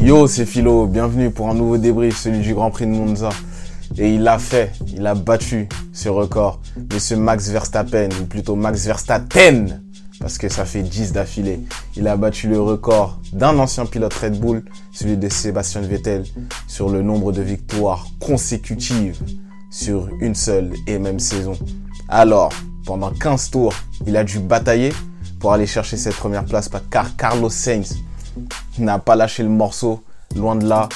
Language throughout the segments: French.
Yo, c'est Philo, bienvenue pour un nouveau débrief, celui du Grand Prix de Monza. Et il l'a fait, il a battu ce record. Monsieur Max Verstappen, ou plutôt Max Verstappen, parce que ça fait 10 d'affilée. Il a battu le record d'un ancien pilote Red Bull, celui de Sébastien Vettel, sur le nombre de victoires consécutives sur une seule et même saison. Alors, pendant 15 tours, il a dû batailler pour aller chercher cette première place car Carlos Sainz n'a pas lâché le morceau, loin de là.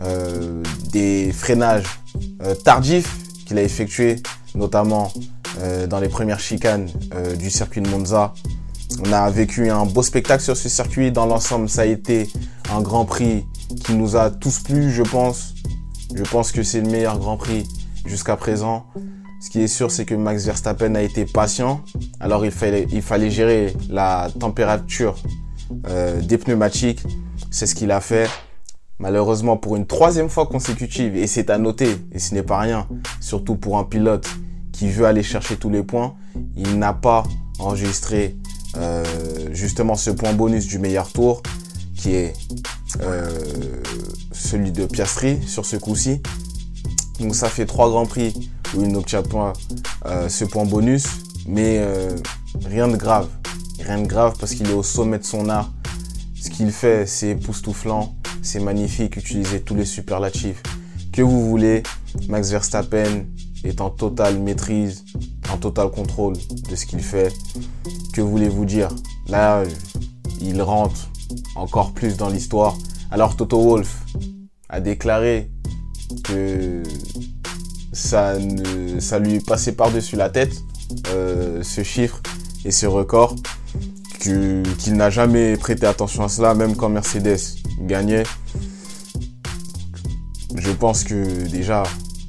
Euh, des freinages euh, tardifs qu'il a effectués, notamment euh, dans les premières chicanes du circuit de Monza. On a vécu un beau spectacle sur ce circuit. Dans l'ensemble, ça a été un Grand Prix qui nous a tous plu, je pense. Je pense que c'est le meilleur Grand Prix jusqu'à présent. Ce qui est sûr, c'est que Max Verstappen a été patient. Alors il fallait, gérer la température euh, des pneumatiques. C'est ce qu'il a fait. Malheureusement, pour une troisième fois consécutive, et c'est à noter, et ce n'est pas rien, surtout pour un pilote qui veut aller chercher tous les points, il n'a pas enregistré euh, justement ce point bonus du meilleur tour, qui est euh, celui de Piastri sur ce coup-ci. Donc ça fait trois grands prix où il n'obtient pas ce point bonus, mais rien de grave. Rien de grave parce qu'il est au sommet de son art. Ce qu'il fait, c'est époustouflant, c'est magnifique, utilisez tous les superlatifs que vous voulez. Max Verstappen est en totale maîtrise, en total contrôle de ce qu'il fait. Que voulez-vous dire? Là, il rentre encore plus dans l'histoire. Alors Toto Wolf a déclaré que ça, lui passait par-dessus la tête, euh, ce chiffre et ce record qu'il n'a jamais prêté attention à cela, même quand Mercedes gagnait. Je pense que déjà,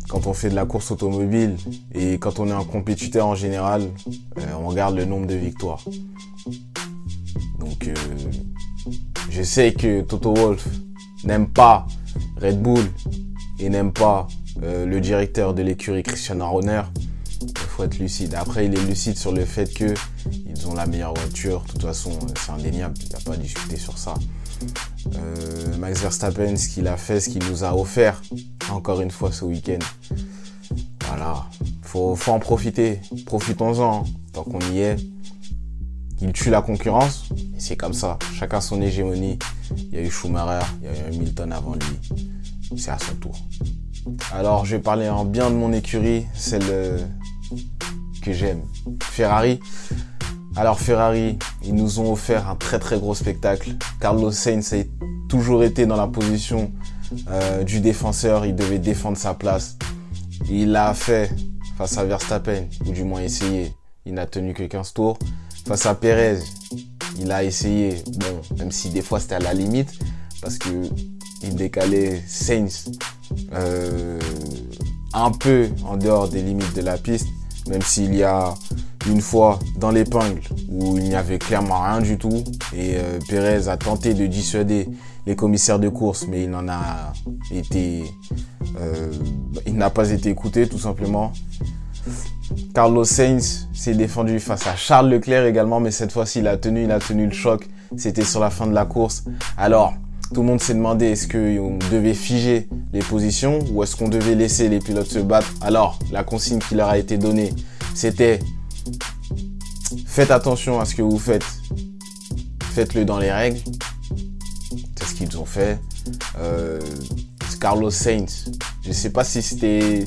quand on fait de la course automobile et quand on est un compétiteur en général, euh, on regarde le nombre de victoires. Donc, euh, je sais que Toto Wolf n'aime pas Red Bull et n'aime pas euh, le directeur de l'écurie Christian Horner faut être lucide. Après, il est lucide sur le fait que ils ont la meilleure voiture. De toute façon, c'est indéniable. Il n'y a pas à discuter sur ça. Euh, Max Verstappen, ce qu'il a fait, ce qu'il nous a offert, encore une fois ce week-end. Voilà. Faut, faut en profiter. Profitons-en. Tant qu'on y est. Il tue la concurrence. Et c'est comme ça. Chacun son hégémonie. Il y a eu Schumacher, il y a eu Hamilton avant lui. C'est à son tour. Alors, je vais parler en bien de mon écurie, celle que j'aime. Ferrari. Alors Ferrari, ils nous ont offert un très très gros spectacle. Carlos Sainz a toujours été dans la position euh, du défenseur, il devait défendre sa place. Il l'a fait face à Verstappen, ou du moins essayé. Il n'a tenu que 15 tours. Face à Perez, il a essayé, bon, même si des fois c'était à la limite, parce que il décalait Sainz euh, un peu en dehors des limites de la piste même s'il y a une fois dans l'épingle où il n'y avait clairement rien du tout et euh, Pérez a tenté de dissuader les commissaires de course mais il n'en a été euh, il n'a pas été écouté tout simplement. Carlos Sainz s'est défendu face à Charles Leclerc également mais cette fois-ci il a tenu il a tenu le choc. C'était sur la fin de la course. Alors tout le monde s'est demandé est-ce qu'on devait figer les positions ou est-ce qu'on devait laisser les pilotes se battre? Alors, la consigne qui leur a été donnée, c'était faites attention à ce que vous faites. Faites-le dans les règles. C'est ce qu'ils ont fait. Euh, Carlos Sainz, je ne sais pas si c'était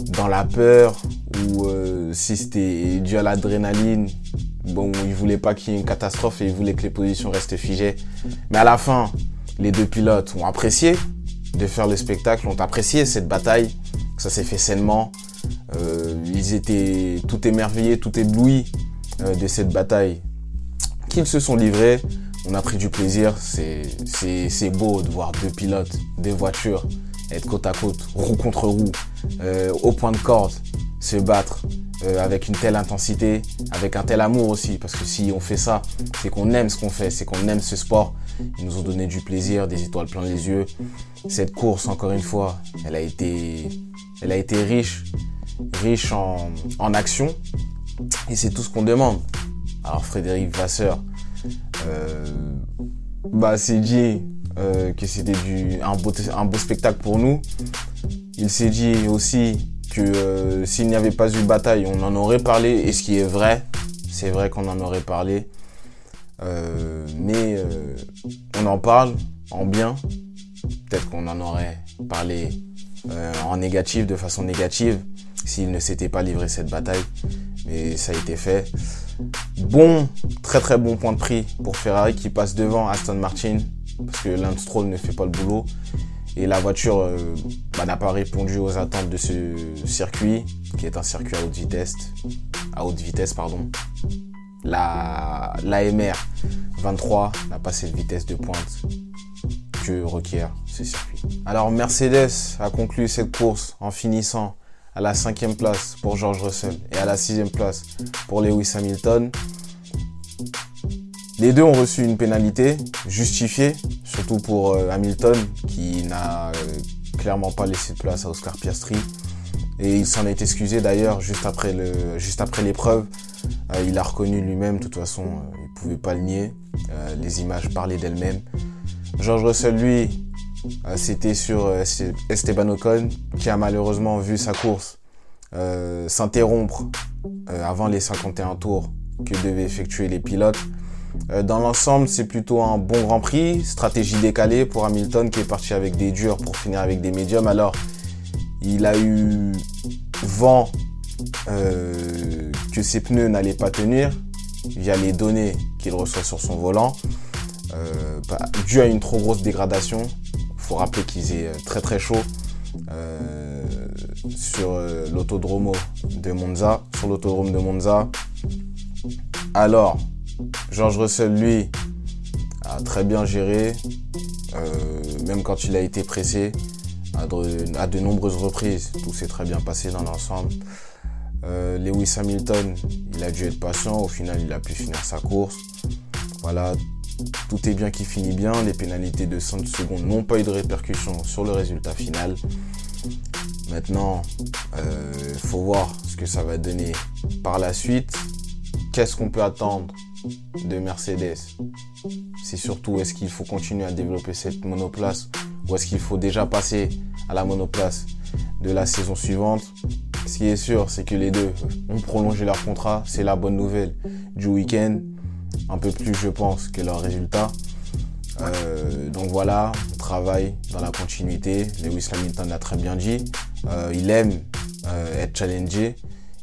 dans la peur ou euh, si c'était dû à l'adrénaline. Bon, il voulait pas qu'il y ait une catastrophe et il voulait que les positions restent figées. Mais à la fin, les deux pilotes ont apprécié de faire le spectacle, ont apprécié cette bataille. Ça s'est fait sainement. Euh, ils étaient tout émerveillés, tout éblouis euh, de cette bataille qu'ils se sont livrés. On a pris du plaisir. C'est beau de voir deux pilotes, deux voitures être côte à côte, roue contre roue, euh, au point de corde, se battre avec une telle intensité, avec un tel amour aussi. Parce que si on fait ça, c'est qu'on aime ce qu'on fait, c'est qu'on aime ce sport ils nous ont donné du plaisir, des étoiles plein les yeux. Cette course, encore une fois, elle a été, riche. riche en, en action. Et c'est tout ce qu'on demande. Alors Frédéric Vasseur euh, bah, s'est dit euh, que c'était du un beau, un beau spectacle pour nous. Il s'est dit aussi que euh, s'il n'y avait pas eu bataille, on en aurait parlé. Et ce qui est vrai, c'est vrai qu'on en aurait parlé. Euh, mais euh, on en parle en bien. Peut-être qu'on en aurait parlé euh, en négatif, de façon négative, s'il ne s'était pas livré cette bataille. Mais ça a été fait. Bon, très très bon point de prix pour Ferrari qui passe devant Aston Martin parce que Lance Stroll ne fait pas le boulot et la voiture bah, n'a pas répondu aux attentes de ce circuit qui est un circuit à haute vitesse, à haute vitesse pardon. La l'AMR 23 n'a pas cette vitesse de pointe que requiert ce circuit. Alors Mercedes a conclu cette course en finissant à la cinquième place pour George Russell et à la sixième place pour Lewis Hamilton. Les deux ont reçu une pénalité justifiée, surtout pour euh, Hamilton qui n'a euh, clairement pas laissé de place à Oscar Piastri. Et il s'en est excusé d'ailleurs juste après le, juste après l'épreuve. Euh, il a reconnu lui-même, de toute façon, il pouvait pas le nier. les images parlaient d'elles-mêmes. George Russell, lui, c'était sur Esteban Ocon, qui a malheureusement vu sa course s'interrompre avant les 51 tours que devaient effectuer les pilotes. Euh, dans l'ensemble, c'est plutôt un bon Grand Prix. Stratégie décalée pour Hamilton qui est parti avec des durs pour finir avec des médiums. Alors, il a eu vent euh, que ses pneus n'allaient pas tenir via les données qu'il reçoit sur son volant. Euh, bah, dû à une trop grosse dégradation. Il faut rappeler qu'il est très très chaud euh, sur l'autodrome de Monza. Sur l'autodrome de Monza. Alors, George Russell, lui, a très bien géré, euh, même quand il a été pressé, à de, nombreuses reprises. Tout s'est très bien passé dans l'ensemble. Euh, Lewis Hamilton, il a dû être patient. Au final, il a pu finir sa course. Voilà, tout est bien qui finit bien. Les pénalités de 5 secondes n'ont pas eu de répercussions sur le résultat final. Maintenant, il euh, faut voir ce que ça va donner par la suite. Qu'est-ce qu'on peut attendre de Mercedes, c'est surtout est-ce qu'il faut continuer à développer cette monoplace ou est-ce qu'il faut déjà passer à la monoplace de la saison suivante? Ce qui est sûr, c'est que les deux ont prolongé leur contrat. C'est la bonne nouvelle du week-end. Un peu plus, je pense, que leur résultat. Euh, donc voilà, on travaille dans la continuité. Lewis Hamilton l'a très bien dit. Euh, il aime euh, être challengé.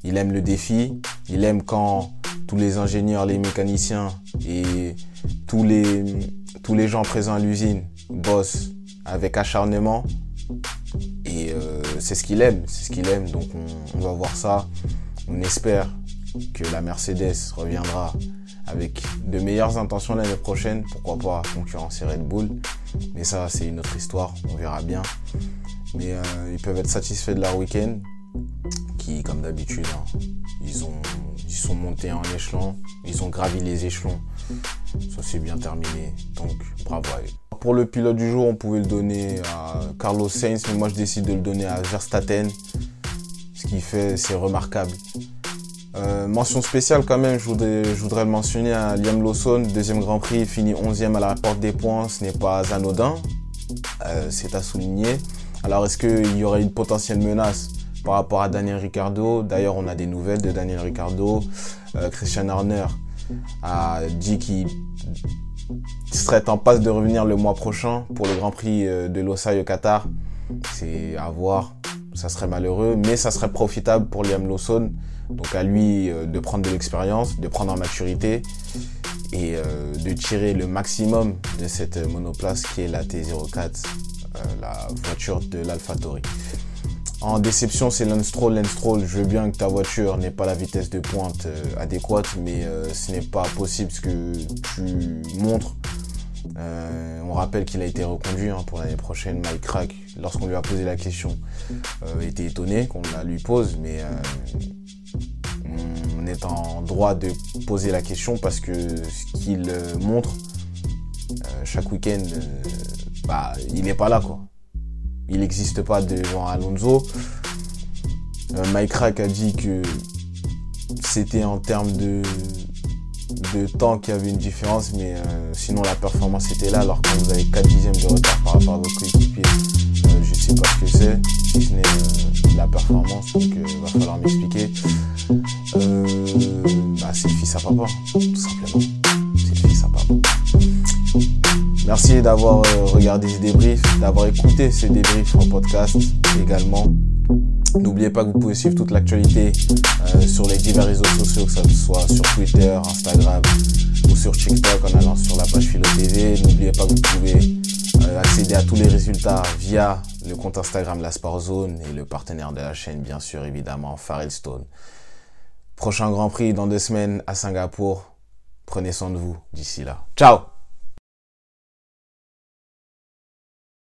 Il aime le défi. Il aime quand tous les ingénieurs, les mécaniciens et tous les, gens présents à l'usine bossent avec acharnement. C'est ce qu'il aime, c'est ce qu'il aime. Donc on, va voir ça. On espère que la Mercedes reviendra avec de meilleures intentions l'année prochaine. Pourquoi pas concurrencer Red Bull. Mais ça, c'est une autre histoire. On verra bien. Mais euh, ils peuvent être satisfaits de leur week-end. Qui, comme d'habitude, hein, ils ont ils sont montés en échelon, ils ont gravi les échelons. Ça s'est bien terminé, donc bravo à eux. Pour le pilote du jour, on pouvait le donner à Carlos Sainz, mais moi je décide de le donner à Verstappen. Ce qu'il fait, c'est remarquable. Euh, mention spéciale quand même, je voudrais, je voudrais le mentionner à Liam Lawson, deuxième Grand Prix, fini 11e à la porte des points, ce n'est pas anodin, euh, c'est à souligner. Alors est-ce qu'il y aurait une potentielle menace par rapport à Daniel Ricciardo? D'ailleurs, on a des nouvelles de Daniel Ricciardo. Euh, Christian Horner a dit qu'il serait en passe de revenir le mois prochain pour le Grand Prix euh, de Losail au Qatar. C'est à voir. Ça serait malheureux, mais ça serait profitable pour Liam Lawson. Donc à lui euh, de prendre de l'expérience, de prendre en maturité et de tirer le maximum de cette monoplace qui est la T04, la voiture de l'AlphaTauri. En déception, c'est Lance Stroll. Je veux bien que ta voiture n'ait pas la vitesse de pointe euh, adéquate, mais euh, ce n'est pas possible ce que tu montres. Euh, on rappelle qu'il a été reconduit hein, pour l'année prochaine. Mike Crack, lorsqu'on lui a posé la question, était étonné qu'on la lui pose, mais on est en droit de poser la question parce que ce qu'il montre chaque week-end, bah, il n'est pas là quoi il n'existe pas devant Alonso. Mike Rack a dit que c'était en termes de, de temps qu'il y avait une différence, mais sinon la performance était là. Alors quand vous avez 4 dixièmes de retard par rapport à vos coéquipiers, je sais pas ce que c'est, si ce n'est la performance, donc il va falloir m'expliquer. Bah, c'est fils à papa, Merci d'avoir euh, regardé ce débrief, d'avoir écouté ce débrief en podcast également. N'oubliez pas que vous pouvez suivre toute l'actualité euh, sur les divers réseaux sociaux, que ce soit sur Twitter, Instagram ou sur TikTok en allant sur la page Philo TV. N'oubliez pas que vous pouvez euh, accéder à tous les résultats via le compte Instagram La Sport Zone et le partenaire de la chaîne, bien sûr, évidemment, Stone. Prochain Grand Prix dans deux semaines à Singapour. Prenez soin de vous d'ici là. Ciao